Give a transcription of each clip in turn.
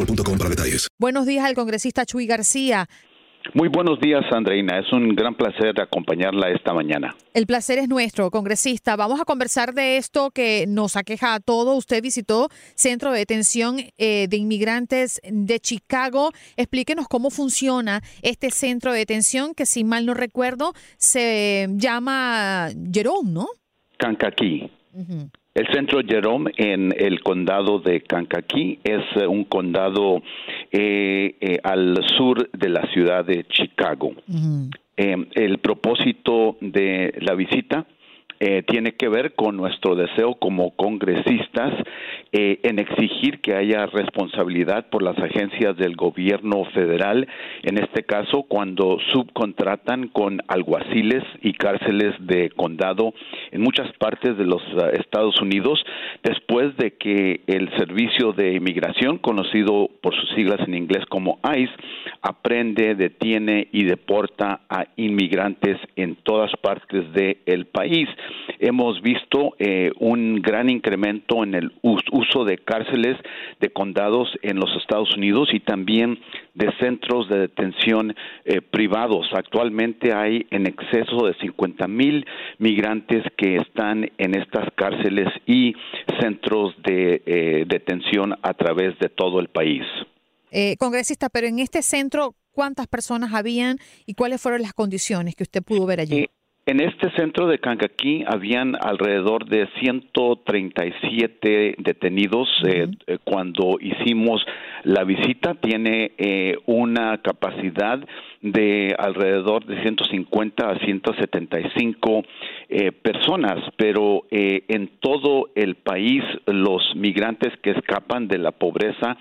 boostmobile.com para detalles. Buenos días al congresista Chuy García. Muy buenos días, Andreina. Es un gran placer acompañarla esta mañana. El placer es nuestro, congresista. Vamos a conversar de esto que nos aqueja a todos. Usted visitó Centro de Detención eh, de Inmigrantes de Chicago. Explíquenos cómo funciona este centro de detención que, si mal no recuerdo, se llama Jerome, ¿no? Kankakee. El centro Jerome en el condado de Kankakee es eh, un condado eh, eh, al sur de la ciudad de Chicago. Eh, el propósito de la visita eh, tiene que ver con nuestro deseo como congresistas eh, en exigir que haya responsabilidad por las agencias del gobierno federal, en este caso cuando subcontratan con alguaciles y cárceles de condado en muchas partes de los uh, Estados Unidos, después de que el Servicio de Inmigración, conocido por sus siglas en inglés como ICE, aprende, detiene y deporta a inmigrantes en todas partes del país. Hemos visto eh, un gran incremento en el us- uso de cárceles de condados en los Estados Unidos y también de centros de detención eh, privados. Actualmente hay en exceso de 50 mil migrantes que están en estas cárceles y centros de eh, detención a través de todo el país. Eh, congresista, pero en este centro, ¿cuántas personas habían y cuáles fueron las condiciones que usted pudo ver allí? En este centro de Kankakee habían alrededor de 137 detenidos eh, eh, cuando hicimos la visita. Tiene eh, una capacidad de alrededor de 150 a 175 eh, personas, pero eh, en todo el país los migrantes que escapan de la pobreza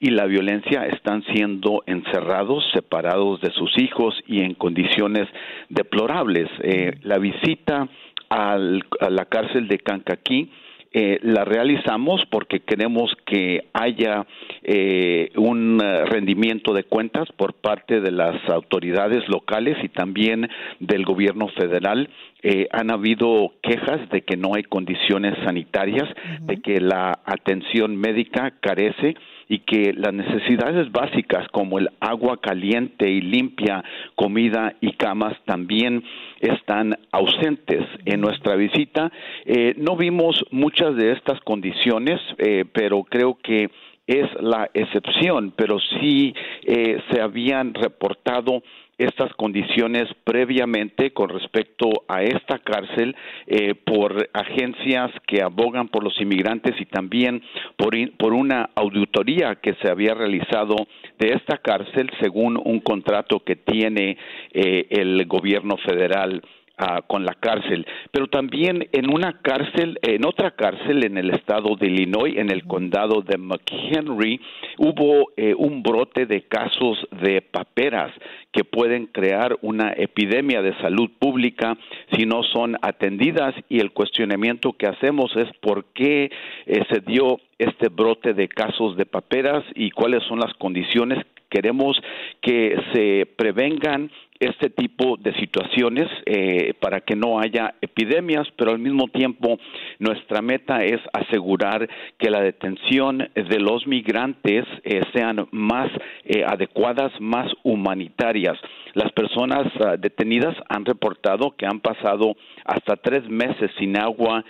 y la violencia están siendo encerrados, separados de sus hijos y en condiciones deplorables. Eh, la visita al- a la cárcel de Kankakee eh, la realizamos porque queremos que haya eh, un eh, rendimiento de cuentas por parte de las autoridades locales y también del gobierno federal. Eh, han habido quejas de que no hay condiciones sanitarias, de que la atención médica carece y que las necesidades básicas como el agua caliente y limpia, comida y camas también están ausentes. En nuestra visita eh, no vimos muchas de estas condiciones, eh, pero creo que es la excepción, pero sí eh, se habían reportado estas condiciones previamente con respecto a esta cárcel eh, por agencias que abogan por los inmigrantes y también por, una auditoría que se había realizado de esta cárcel según un contrato que tiene eh, el gobierno federal Ah, con la cárcel, pero también en una cárcel, en otra cárcel en el estado de Illinois, en el condado de McHenry, hubo eh, un brote de casos de paperas que pueden crear una epidemia de salud pública si no son atendidas y el cuestionamiento que hacemos es por qué eh, se dio este brote de casos de paperas y cuáles son las condiciones. Queremos que se prevengan este tipo de situaciones eh, para que no haya epidemias, pero al mismo tiempo nuestra meta es asegurar que la detención de los migrantes eh, sean más eh, adecuadas, más humanitarias. Las personas ah, detenidas han reportado que han pasado hasta tres meses sin agua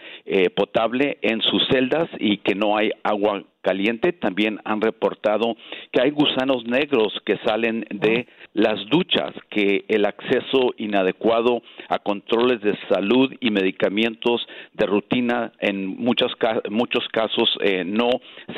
potable en sus celdas y que no hay agua caliente. También han reportado que hay gusanos negros que salen de las duchas, que el acceso inadecuado a controles de salud y medicamentos de rutina. En muchos, muchos casos eh, no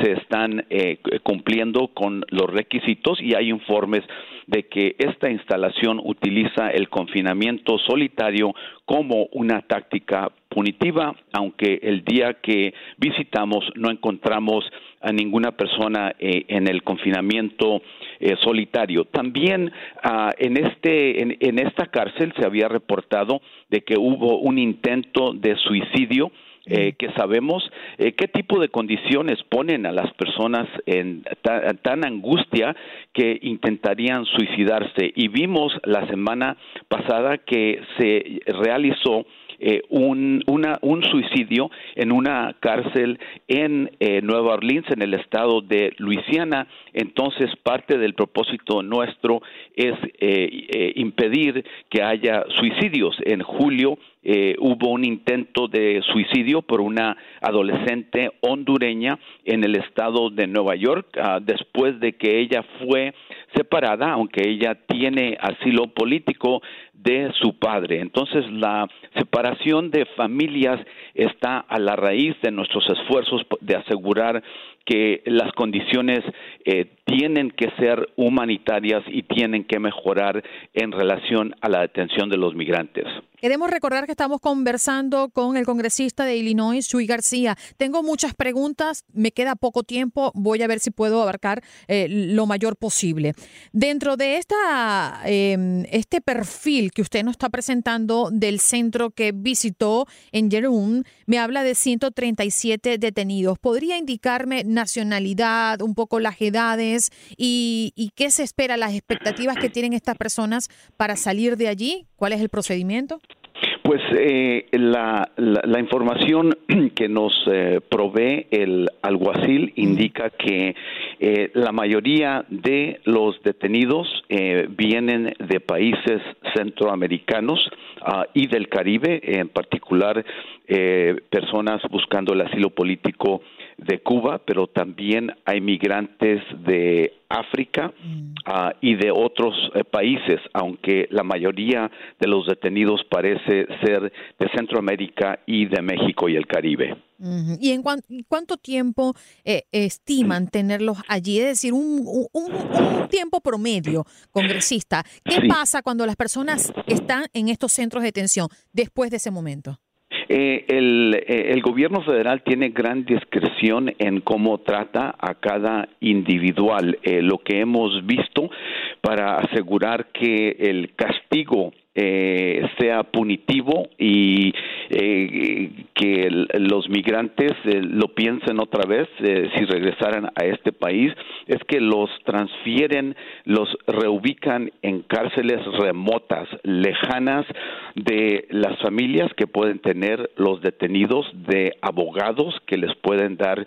se están eh, cumpliendo con los requisitos y hay informes de que esta instalación utiliza el confinamiento solitario como una táctica punitiva, aunque el día que visitamos no encontramos a ninguna persona eh, en el confinamiento eh, solitario. También ah, en, este, en esta cárcel se había reportado de que hubo un intento de suicidio eh, que sabemos eh, qué tipo de condiciones ponen a las personas en tan angustia que intentarían suicidarse. Y vimos la semana pasada que se realizó eh, un, un suicidio en una cárcel en eh, Nueva Orleans, en el estado de Luisiana. Entonces, parte del propósito nuestro es eh, impedir que haya suicidios. En julio hubo un intento de suicidio por una adolescente hondureña en el estado de Nueva York, ah, después de que ella fue separada, aunque ella tiene asilo político de su padre. Entonces la separación de familias está a la raíz de nuestros esfuerzos de asegurar que las condiciones eh, tienen que ser humanitarias y tienen que mejorar en relación a la detención de los migrantes. Queremos recordar que estamos conversando con el congresista de Illinois, Shui García. Tengo muchas preguntas, me queda poco tiempo, voy a ver si puedo abarcar eh, lo mayor posible. Dentro de esta, em, este perfil que usted nos está presentando del centro que visitó en Jerome, me habla de 137 detenidos. ¿Podría indicarme nacionalidad, un poco las edades y qué se espera, las expectativas que tienen estas personas para salir de allí? ¿Cuál es el procedimiento? Pues eh, la, la, información que nos eh, provee el alguacil indica que eh, la mayoría de los detenidos vienen de países centroamericanos ah, y del Caribe, en particular personas buscando el asilo político de Cuba, pero también hay migrantes de África mm. ah, y de otros eh, países, aunque la mayoría de los detenidos parece ser de Centroamérica y de México y el Caribe. ¿Y en cuánto tiempo eh, estiman tenerlos allí? Es decir, un, tiempo promedio, congresista. ¿Qué pasa cuando las personas están en estos centros de detención después de ese momento? Eh, el, eh, el, gobierno federal tiene gran discreción en cómo trata a cada individual. Eh, lo que hemos visto para asegurar que el castigo eh, sea punitivo y eh, que los migrantes eh, lo piensen otra vez si regresaran a este país es que los transfieren, los reubican en cárceles remotas, lejanas de las familias que pueden tener los detenidos, de abogados que les pueden dar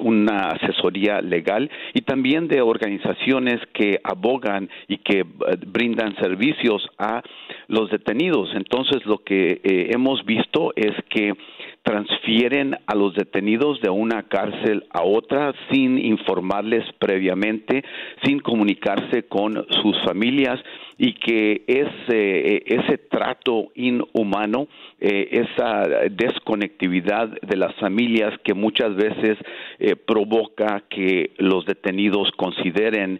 una asesoría legal y también de organizaciones que abogan y que brindan servicios a los detenidos. Entonces, lo que eh, hemos visto es que transfieren a los detenidos de una cárcel a otra sin informarles previamente, sin comunicarse con sus familias y que ese, ese trato inhumano, esa desconectividad de las familias que muchas veces provoca que los detenidos consideren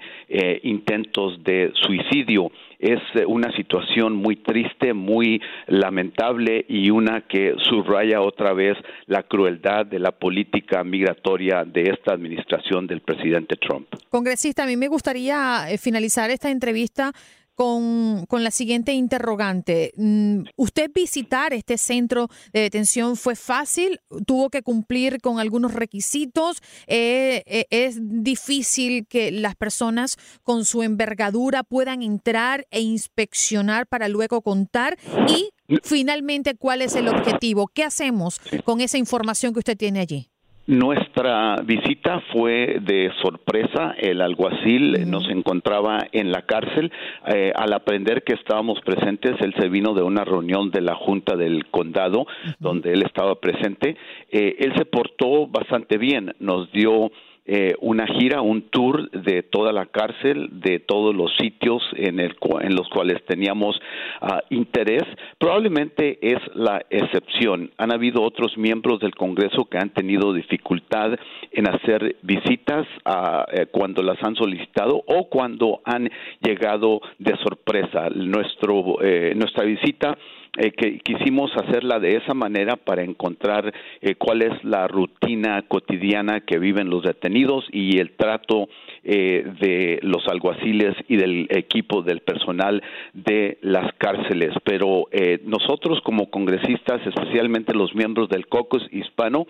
intentos de suicidio, es una situación muy triste, muy lamentable y una que subraya otra vez la crueldad de la política migratoria de esta administración del presidente Trump. Congresista, a mí me gustaría eh, finalizar esta entrevista con, la siguiente interrogante. Mm, ¿Usted visitar este centro de detención fue fácil? ¿Tuvo que cumplir con algunos requisitos? Eh, eh, ¿Es difícil que las personas con su envergadura puedan entrar e inspeccionar para luego contar? Y finalmente, ¿cuál es el objetivo? ¿Qué hacemos con esa información que usted tiene allí? Nuestra visita fue de sorpresa. El alguacil nos encontraba en la cárcel. Eh, al aprender que estábamos presentes, él se vino de una reunión de la Junta del Condado, donde él estaba presente. Eh, él se portó bastante bien. Nos dio eh, una gira, un tour de toda la cárcel, de todos los sitios en, el, en los cuales teníamos ah, interés. Probablemente es la excepción. Han habido otros miembros del Congreso que han tenido dificultad en hacer visitas a, eh, cuando las han solicitado o cuando han llegado de sorpresa. Nuestro, eh, nuestra visita eh, que quisimos hacerla de esa manera para encontrar eh, cuál es la rutina cotidiana que viven los detenidos y el trato eh, de los alguaciles y del equipo del personal de las cárceles. Pero nosotros como congresistas, especialmente los miembros del COCUS hispano,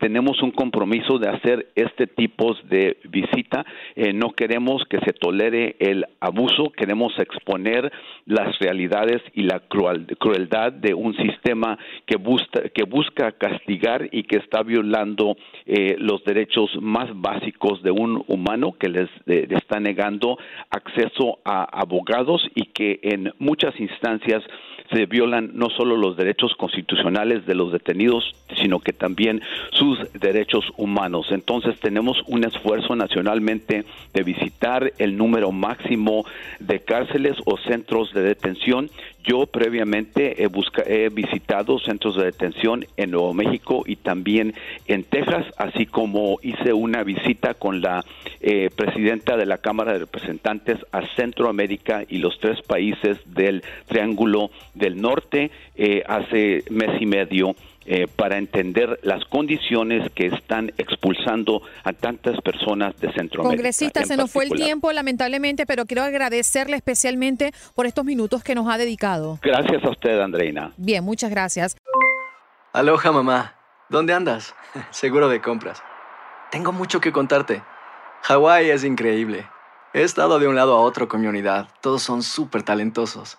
tenemos un compromiso de hacer este tipo de visita. no queremos que se tolere el abuso, queremos exponer las realidades y la crueldad crueldad de un sistema que busca, que busca castigar y que está violando eh, los derechos más básicos de un humano, que les está negando acceso a abogados y que en muchas instancias se violan no solo los derechos constitucionales de los detenidos, sino que también sus derechos humanos. Entonces tenemos un esfuerzo nacionalmente de visitar el número máximo de cárceles o centros de detención. Yo previamente he, he visitado centros de detención en Nuevo México y también en Texas, así como hice una visita con la eh, presidenta de la Cámara de Representantes a Centroamérica y los tres países del Triángulo del Norte eh, hace mes y medio eh, para entender las condiciones que están expulsando a tantas personas de Centroamérica. Congresista, se nos fue el tiempo, lamentablemente, pero quiero agradecerle especialmente por estos minutos que nos ha dedicado. Gracias a usted, Andreina. Bien, muchas gracias. Aloha, mamá. ¿Dónde andas? Seguro de compras. Tengo mucho que contarte. Hawái es increíble. He estado de un lado a otro con mi unidad. Todos son súper talentosos.